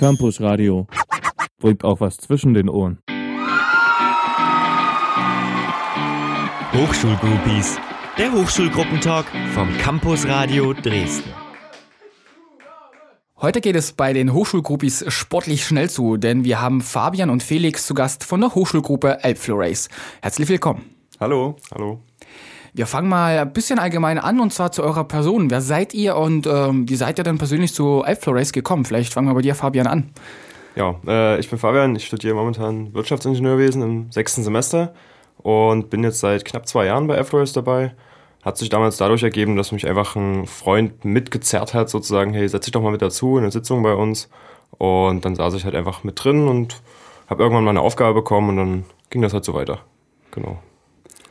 Campus Radio. Bringt auch was zwischen den Ohren. Hochschulgroupies. Der Hochschulgruppentag vom Campus Radio Dresden. Heute geht es bei den Hochschulgruppis sportlich schnell zu, denn wir haben Fabian und Felix zu Gast von der Hochschulgruppe Elbflow Race. Herzlich willkommen. Hallo, hallo. Wir fangen mal ein bisschen allgemein an und zwar zu eurer Person. Wer seid ihr und ähm, wie seid ihr denn persönlich zu Race gekommen? Vielleicht fangen wir bei dir, Fabian, an. Ja, äh, ich bin Fabian, ich studiere momentan Wirtschaftsingenieurwesen im sechsten Semester und bin jetzt seit knapp zwei Jahren bei Race dabei hat sich damals dadurch ergeben, dass mich einfach ein Freund mitgezerrt hat, sozusagen, hey, setz dich doch mal mit dazu in eine Sitzung bei uns. Und dann saß ich halt einfach mit drin und habe irgendwann mal eine Aufgabe bekommen und dann ging das halt so weiter. Genau.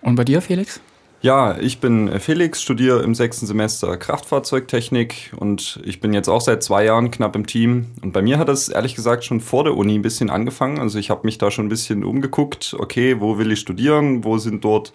Und bei dir, Felix? Ja, ich bin Felix, studiere im sechsten Semester Kraftfahrzeugtechnik und ich bin jetzt auch seit zwei Jahren knapp im Team. Und bei mir hat das ehrlich gesagt schon vor der Uni ein bisschen angefangen. Also ich habe mich da schon ein bisschen umgeguckt, okay, wo will ich studieren, wo sind dort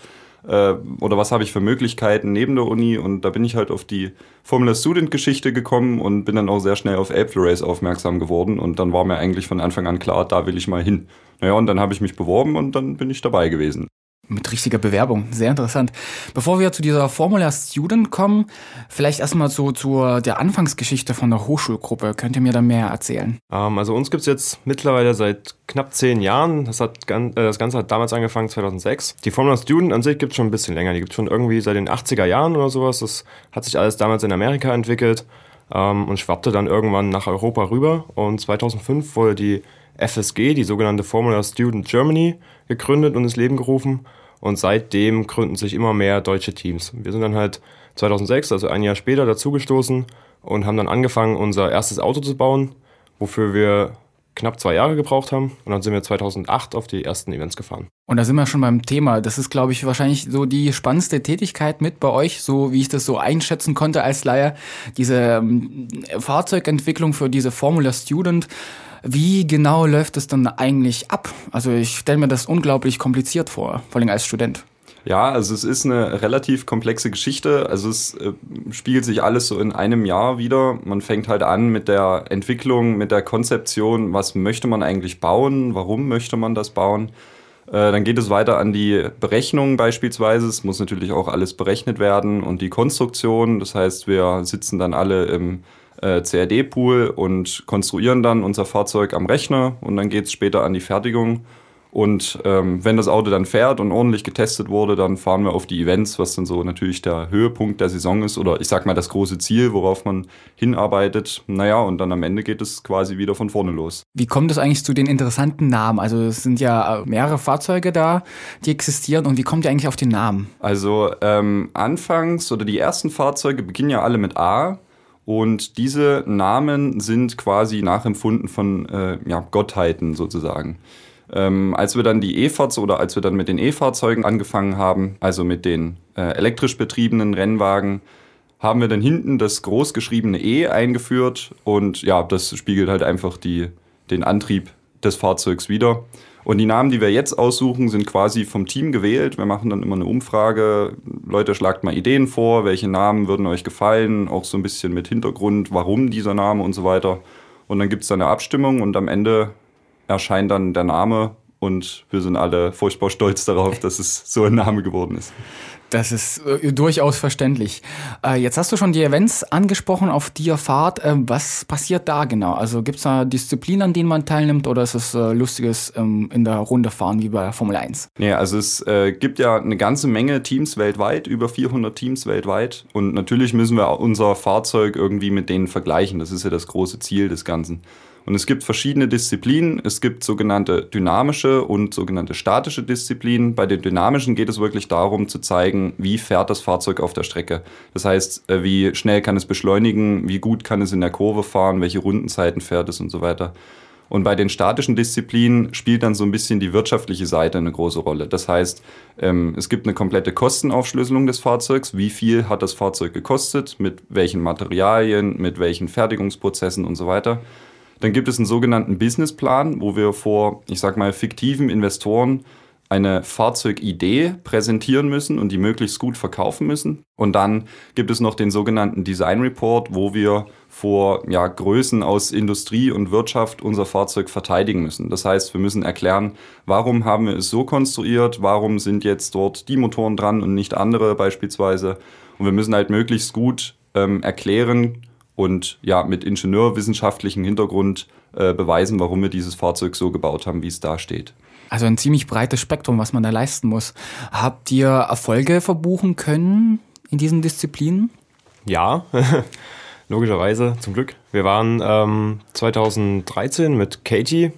äh, oder was habe ich für Möglichkeiten neben der Uni und da bin ich halt auf die Formula Student Geschichte gekommen und bin dann auch sehr schnell auf Race aufmerksam geworden und dann war mir eigentlich von Anfang an klar, da will ich mal hin. Naja, und dann habe ich mich beworben und dann bin ich dabei gewesen. Mit richtiger Bewerbung, sehr interessant. Bevor wir zu dieser Formula Student kommen, vielleicht erstmal so zu der Anfangsgeschichte von der Hochschulgruppe. Könnt ihr mir da mehr erzählen? Ähm, also uns gibt es jetzt mittlerweile seit knapp zehn Jahren. Das, hat, äh, das Ganze hat damals angefangen, 2006. Die Formula Student an sich gibt es schon ein bisschen länger. Die gibt es schon irgendwie seit den 80er Jahren oder sowas. Das hat sich alles damals in Amerika entwickelt ähm, und schwappte dann irgendwann nach Europa rüber. Und 2005 wurde die FSG, die sogenannte Formula Student Germany, gegründet und ins Leben gerufen. Und seitdem gründen sich immer mehr deutsche Teams. Wir sind dann halt 2006, also ein Jahr später, dazugestoßen und haben dann angefangen, unser erstes Auto zu bauen, wofür wir knapp zwei Jahre gebraucht haben. Und dann sind wir 2008 auf die ersten Events gefahren. Und da sind wir schon beim Thema. Das ist, glaube ich, wahrscheinlich so die spannendste Tätigkeit mit bei euch, so wie ich das so einschätzen konnte als Leier. Diese ähm, Fahrzeugentwicklung für diese Formula Student. Wie genau läuft es dann eigentlich ab? Also ich stelle mir das unglaublich kompliziert vor, vor allem als Student. Ja, also es ist eine relativ komplexe Geschichte. Also es äh, spiegelt sich alles so in einem Jahr wieder. Man fängt halt an mit der Entwicklung, mit der Konzeption, was möchte man eigentlich bauen, warum möchte man das bauen. Äh, dann geht es weiter an die Berechnung beispielsweise. Es muss natürlich auch alles berechnet werden und die Konstruktion. Das heißt, wir sitzen dann alle im äh, CAD-Pool und konstruieren dann unser Fahrzeug am Rechner und dann geht es später an die Fertigung. Und ähm, wenn das Auto dann fährt und ordentlich getestet wurde, dann fahren wir auf die Events, was dann so natürlich der Höhepunkt der Saison ist oder ich sag mal das große Ziel, worauf man hinarbeitet. Naja, und dann am Ende geht es quasi wieder von vorne los. Wie kommt es eigentlich zu den interessanten Namen? Also es sind ja mehrere Fahrzeuge da, die existieren und wie kommt ihr eigentlich auf den Namen? Also ähm, anfangs oder die ersten Fahrzeuge beginnen ja alle mit A. Und diese Namen sind quasi nachempfunden von äh, ja, Gottheiten sozusagen. Ähm, als wir dann die E-Fahrzeuge oder als wir dann mit den E-Fahrzeugen angefangen haben, also mit den äh, elektrisch betriebenen Rennwagen, haben wir dann hinten das großgeschriebene E eingeführt und ja, das spiegelt halt einfach die, den Antrieb des Fahrzeugs wieder. Und die Namen, die wir jetzt aussuchen, sind quasi vom Team gewählt. Wir machen dann immer eine Umfrage. Leute, schlagt mal Ideen vor, welche Namen würden euch gefallen, auch so ein bisschen mit Hintergrund, warum dieser Name und so weiter. Und dann gibt es dann eine Abstimmung und am Ende erscheint dann der Name und wir sind alle furchtbar stolz darauf, dass es so ein Name geworden ist. Das ist äh, durchaus verständlich. Äh, jetzt hast du schon die Events angesprochen, auf die ihr fahrt. Äh, was passiert da genau? Also gibt es da Disziplinen, an denen man teilnimmt oder ist es äh, lustiges ähm, in der Runde fahren wie bei Formel 1? Nee, also es äh, gibt ja eine ganze Menge Teams weltweit, über 400 Teams weltweit. Und natürlich müssen wir unser Fahrzeug irgendwie mit denen vergleichen. Das ist ja das große Ziel des Ganzen. Und es gibt verschiedene Disziplinen. Es gibt sogenannte dynamische und sogenannte statische Disziplinen. Bei den dynamischen geht es wirklich darum zu zeigen, wie fährt das Fahrzeug auf der Strecke. Das heißt, äh, wie schnell kann es beschleunigen, wie gut kann es in der Kurve fahren, welche Rundenzeiten fährt es und so weiter. Und bei den statischen Disziplinen spielt dann so ein bisschen die wirtschaftliche Seite eine große Rolle. Das heißt, ähm, es gibt eine komplette Kostenaufschlüsselung des Fahrzeugs. Wie viel hat das Fahrzeug gekostet, mit welchen Materialien, mit welchen Fertigungsprozessen und so weiter. Dann gibt es einen sogenannten Businessplan, wo wir vor, ich sag mal, fiktiven Investoren eine Fahrzeugidee präsentieren müssen und die möglichst gut verkaufen müssen. Und dann gibt es noch den sogenannten Design Report, wo wir vor ja, Größen aus Industrie und Wirtschaft unser Fahrzeug verteidigen müssen. Das heißt, wir müssen erklären, warum haben wir es so konstruiert, warum sind jetzt dort die Motoren dran und nicht andere beispielsweise. Und wir müssen halt möglichst gut ähm, erklären und ja mit ingenieurwissenschaftlichem Hintergrund äh, beweisen, warum wir dieses Fahrzeug so gebaut haben, wie es da steht. Also ein ziemlich breites Spektrum, was man da leisten muss. Habt ihr Erfolge verbuchen können in diesen Disziplinen? Ja, logischerweise, zum Glück. Wir waren ähm, 2013 mit Katie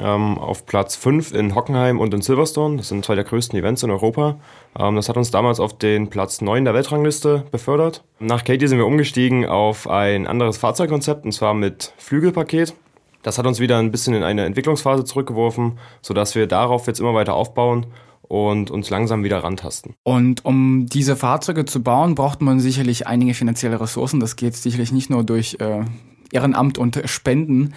ähm, auf Platz 5 in Hockenheim und in Silverstone. Das sind zwei der größten Events in Europa. Ähm, das hat uns damals auf den Platz 9 der Weltrangliste befördert. Nach Katie sind wir umgestiegen auf ein anderes Fahrzeugkonzept und zwar mit Flügelpaket. Das hat uns wieder ein bisschen in eine Entwicklungsphase zurückgeworfen, sodass wir darauf jetzt immer weiter aufbauen und uns langsam wieder rantasten. Und um diese Fahrzeuge zu bauen, braucht man sicherlich einige finanzielle Ressourcen. Das geht sicherlich nicht nur durch äh, Ehrenamt und Spenden.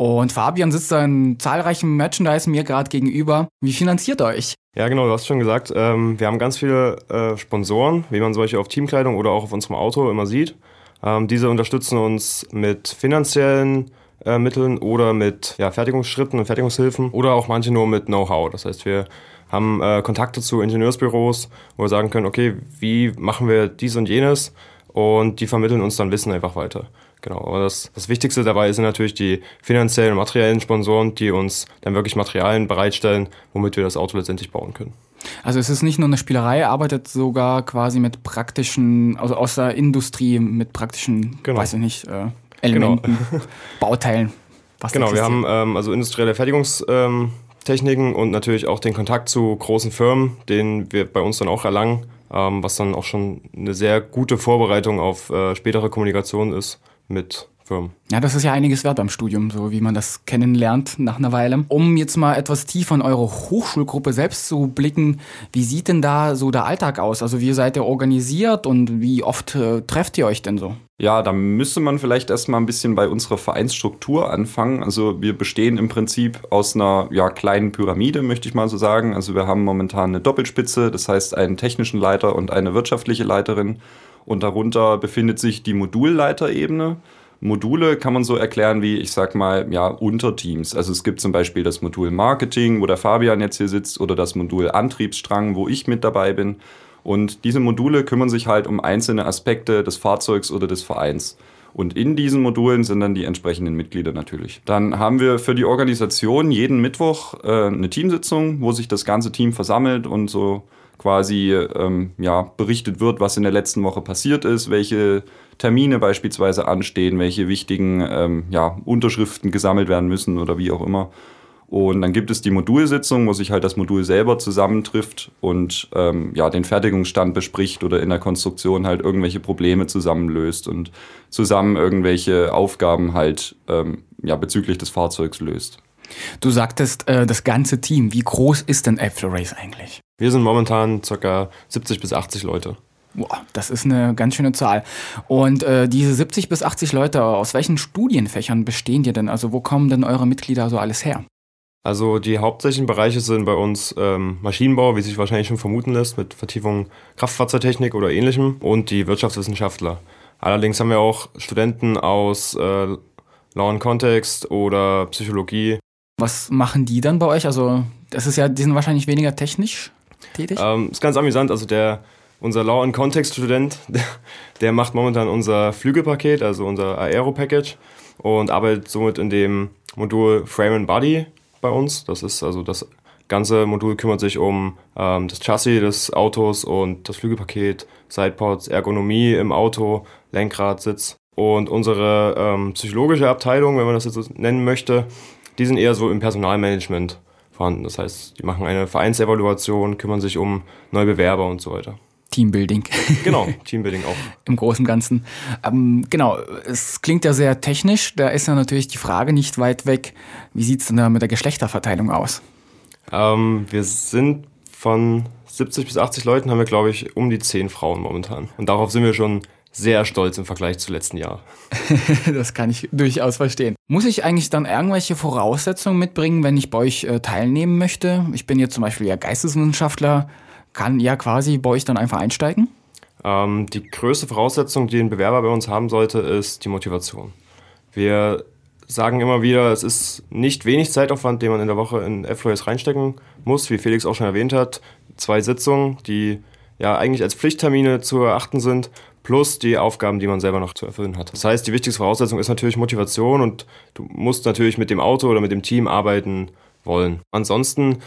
Und Fabian sitzt da in zahlreichen Merchandise mir gerade gegenüber. Wie finanziert euch? Ja, genau, du hast schon gesagt, ähm, wir haben ganz viele äh, Sponsoren, wie man solche auf Teamkleidung oder auch auf unserem Auto immer sieht. Ähm, diese unterstützen uns mit finanziellen äh, Mitteln oder mit ja, Fertigungsschritten und Fertigungshilfen oder auch manche nur mit Know-how. Das heißt, wir haben äh, Kontakte zu Ingenieursbüros, wo wir sagen können, okay, wie machen wir dies und jenes und die vermitteln uns dann Wissen einfach weiter. Genau, aber das, das Wichtigste dabei sind natürlich die finanziellen und materiellen Sponsoren, die uns dann wirklich Materialien bereitstellen, womit wir das Auto letztendlich bauen können. Also es ist nicht nur eine Spielerei, arbeitet sogar quasi mit praktischen, also aus der Industrie, mit praktischen, genau. weiß ich nicht, äh, Elementen, genau. Bauteilen. genau, wir haben ähm, also industrielle Fertigungstechniken ähm, und natürlich auch den Kontakt zu großen Firmen, den wir bei uns dann auch erlangen, ähm, was dann auch schon eine sehr gute Vorbereitung auf äh, spätere Kommunikation ist mit Firmen. Ja, das ist ja einiges wert beim Studium, so wie man das kennenlernt nach einer Weile. Um jetzt mal etwas tiefer in eure Hochschulgruppe selbst zu blicken, wie sieht denn da so der Alltag aus? Also wie seid ihr organisiert und wie oft äh, trefft ihr euch denn so? Ja, da müsste man vielleicht erstmal ein bisschen bei unserer Vereinsstruktur anfangen. Also wir bestehen im Prinzip aus einer ja, kleinen Pyramide, möchte ich mal so sagen. Also wir haben momentan eine Doppelspitze, das heißt einen technischen Leiter und eine wirtschaftliche Leiterin. Und darunter befindet sich die Modulleiterebene. Module kann man so erklären wie, ich sag mal, ja, Unterteams. Also es gibt zum Beispiel das Modul Marketing, wo der Fabian jetzt hier sitzt, oder das Modul Antriebsstrang, wo ich mit dabei bin. Und diese Module kümmern sich halt um einzelne Aspekte des Fahrzeugs oder des Vereins. Und in diesen Modulen sind dann die entsprechenden Mitglieder natürlich. Dann haben wir für die Organisation jeden Mittwoch äh, eine Teamsitzung, wo sich das ganze Team versammelt und so quasi ähm, ja, berichtet wird, was in der letzten Woche passiert ist, welche Termine beispielsweise anstehen, welche wichtigen ähm, ja, Unterschriften gesammelt werden müssen oder wie auch immer. Und dann gibt es die Modulsitzung, wo sich halt das Modul selber zusammentrifft und ähm, ja, den Fertigungsstand bespricht oder in der Konstruktion halt irgendwelche Probleme zusammenlöst und zusammen irgendwelche Aufgaben halt ähm, ja, bezüglich des Fahrzeugs löst. Du sagtest, äh, das ganze Team. Wie groß ist denn After Race eigentlich? Wir sind momentan ca. 70 bis 80 Leute. Boah, das ist eine ganz schöne Zahl. Und äh, diese 70 bis 80 Leute, aus welchen Studienfächern bestehen die denn? Also wo kommen denn eure Mitglieder so alles her? Also die hauptsächlichen Bereiche sind bei uns ähm, Maschinenbau, wie sich wahrscheinlich schon vermuten lässt, mit Vertiefung Kraftfahrzeugtechnik oder ähnlichem und die Wirtschaftswissenschaftler. Allerdings haben wir auch Studenten aus äh, Law and Context oder Psychologie. Was machen die dann bei euch? Also das ist ja, die sind wahrscheinlich weniger technisch tätig? Ähm, ist ganz amüsant. Also der unser Law and Context Student, der, macht momentan unser Flügelpaket, also unser Aero Package und arbeitet somit in dem Modul Frame and Body bei uns. Das ist also das ganze Modul kümmert sich um ähm, das Chassis des Autos und das Flügelpaket, Sidepods, Ergonomie im Auto, Lenkrad, Sitz. Und unsere ähm, psychologische Abteilung, wenn man das jetzt so nennen möchte, die sind eher so im Personalmanagement vorhanden. Das heißt, die machen eine Vereinsevaluation, kümmern sich um neue Bewerber und so weiter. Teambuilding. Genau, Teambuilding auch. Im Großen und Ganzen. Ähm, genau, es klingt ja sehr technisch. Da ist ja natürlich die Frage nicht weit weg, wie sieht es denn da mit der Geschlechterverteilung aus? Ähm, wir sind von 70 bis 80 Leuten, haben wir, glaube ich, um die 10 Frauen momentan. Und darauf sind wir schon sehr stolz im Vergleich zu letzten Jahr. das kann ich durchaus verstehen. Muss ich eigentlich dann irgendwelche Voraussetzungen mitbringen, wenn ich bei euch äh, teilnehmen möchte? Ich bin jetzt zum Beispiel ja Geisteswissenschaftler, kann ja quasi bei euch dann einfach einsteigen? Ähm, die größte Voraussetzung, die ein Bewerber bei uns haben sollte, ist die Motivation. Wir sagen immer wieder, es ist nicht wenig Zeitaufwand, den man in der Woche in F-Lawyers reinstecken muss, wie Felix auch schon erwähnt hat. Zwei Sitzungen, die ja eigentlich als Pflichttermine zu erachten sind, plus die Aufgaben, die man selber noch zu erfüllen hat. Das heißt, die wichtigste Voraussetzung ist natürlich Motivation und du musst natürlich mit dem Auto oder mit dem Team arbeiten wollen. Ansonsten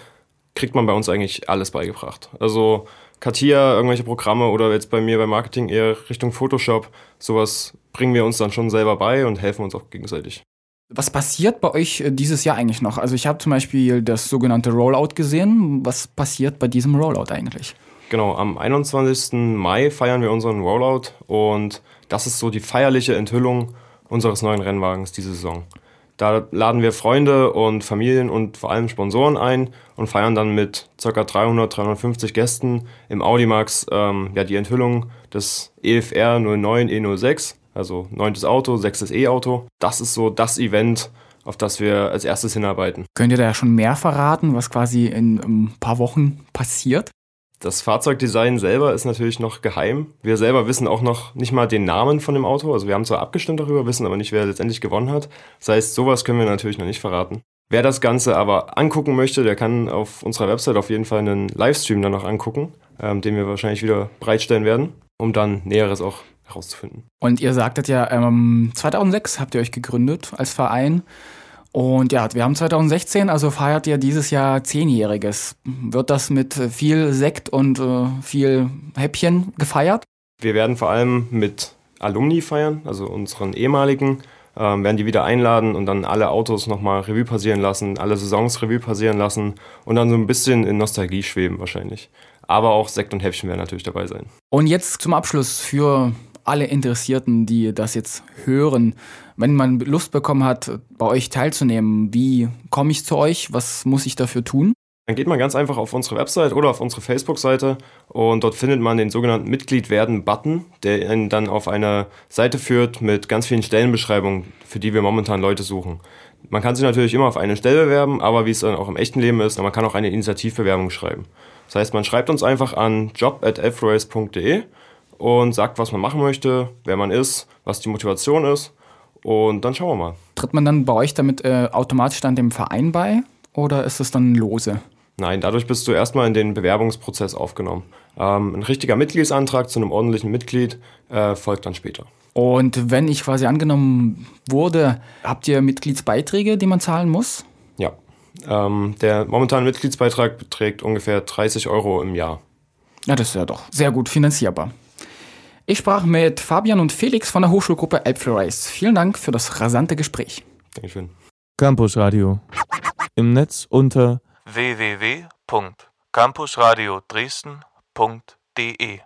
kriegt man bei uns eigentlich alles beigebracht. Also Katia, irgendwelche Programme oder jetzt bei mir beim Marketing eher Richtung Photoshop, sowas bringen wir uns dann schon selber bei und helfen uns auch gegenseitig. Was passiert bei euch äh, dieses Jahr eigentlich noch? Also ich habe zum Beispiel das sogenannte Rollout gesehen. Was passiert bei diesem Rollout eigentlich? Genau, am 21. Mai feiern wir unseren Rollout und das ist so die feierliche Enthüllung unseres neuen Rennwagens diese Saison. Da laden wir Freunde und Familien und vor allem Sponsoren ein und feiern dann mit ca. 300, 350 Gästen im Audimax ähm, ja, die Enthüllung des EFR 09 E06, also neuntes Auto, sechstes E-Auto. Das ist so das Event, auf das wir als erstes hinarbeiten. Könnt ihr da schon mehr verraten, was quasi in ein paar Wochen passiert? Das Fahrzeugdesign selber ist natürlich noch geheim. Wir selber wissen auch noch nicht mal den Namen von dem Auto. Also wir haben zwar abgestimmt darüber, wissen aber nicht, wer letztendlich gewonnen hat. Das heißt, sowas können wir natürlich noch nicht verraten. Wer das Ganze aber angucken möchte, der kann auf unserer Website auf jeden Fall einen Livestream dann noch angucken, ähm, den wir wahrscheinlich wieder bereitstellen werden, um dann Näheres auch herauszufinden. Und ihr sagtet ja, ähm, 2006 habt ihr euch gegründet als Verein. Und ja, wir haben 2016, also feiert ihr dieses Jahr Zehnjähriges. Wird das mit viel Sekt und äh, viel Häppchen gefeiert? Wir werden vor allem mit Alumni feiern, also unseren ehemaligen, ähm, werden die wieder einladen und dann alle Autos nochmal Revue passieren lassen, alle Saisons Revue passieren lassen und dann so ein bisschen in Nostalgie schweben wahrscheinlich. Aber auch Sekt und Häppchen werden natürlich dabei sein. Und jetzt zum Abschluss für alle Interessierten, die das jetzt hören, wenn man Lust bekommen hat, bei euch teilzunehmen, wie komme ich zu euch? Was muss ich dafür tun? Dann geht man ganz einfach auf unsere Website oder auf unsere Facebook-Seite und dort findet man den sogenannten Mitglied werden-Button, der einen dann auf eine Seite führt mit ganz vielen Stellenbeschreibungen, für die wir momentan Leute suchen. Man kann sich natürlich immer auf eine Stelle bewerben, aber wie es dann auch im echten Leben ist, man kann auch eine Initiativbewerbung schreiben. Das heißt, man schreibt uns einfach an job.elfrace.de und sagt, was man machen möchte, wer man ist, was die Motivation ist. Und dann schauen wir mal. Tritt man dann bei euch damit äh, automatisch dann dem Verein bei oder ist es dann lose? Nein, dadurch bist du erstmal in den Bewerbungsprozess aufgenommen. Ähm, ein richtiger Mitgliedsantrag zu einem ordentlichen Mitglied äh, folgt dann später. Und wenn ich quasi angenommen wurde, habt ihr Mitgliedsbeiträge, die man zahlen muss? Ja. Ähm, der momentane Mitgliedsbeitrag beträgt ungefähr 30 Euro im Jahr. Ja, das ist ja doch sehr gut finanzierbar. Ich sprach mit Fabian und Felix von der Hochschulgruppe Elbflorace. Vielen Dank für das rasante Gespräch. Dankeschön. Campus Radio. Im Netz unter www.campusradio Dresden.de